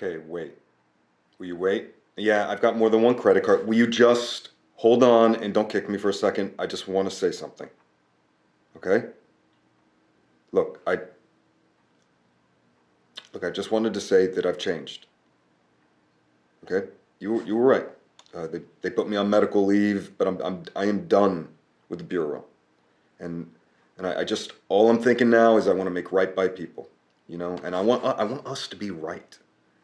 Okay, wait. Will you wait? Yeah, I've got more than one credit card. Will you just hold on and don't kick me for a second? I just want to say something. Okay? Look, I. Look, I just wanted to say that I've changed. Okay? You, you were right. Uh, they, they put me on medical leave, but I'm, I'm, I am done with the Bureau. And, and I, I just, all I'm thinking now is I want to make right by people, you know? And I want, I want us to be right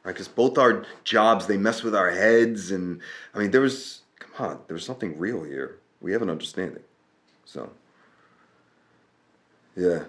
right? Because both our jobs they mess with our heads, and I mean, there was come on, there was something real here. We have an understanding, so yeah.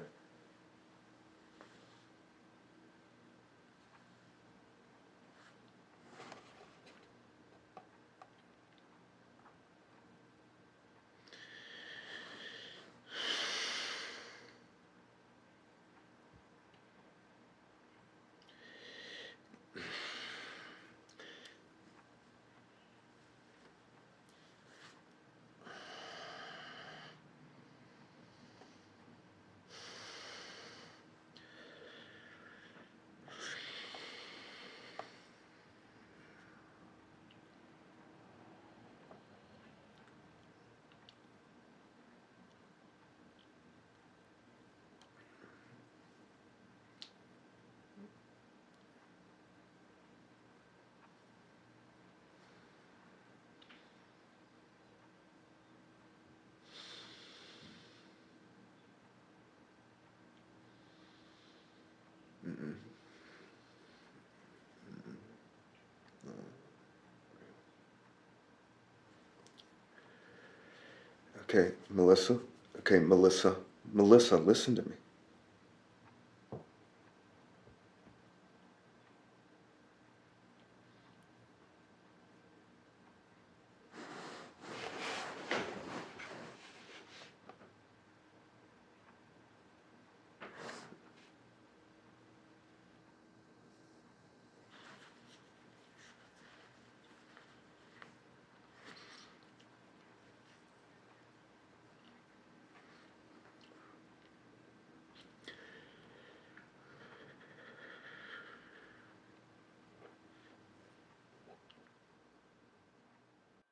Okay, Melissa. Okay, Melissa. Melissa, listen to me.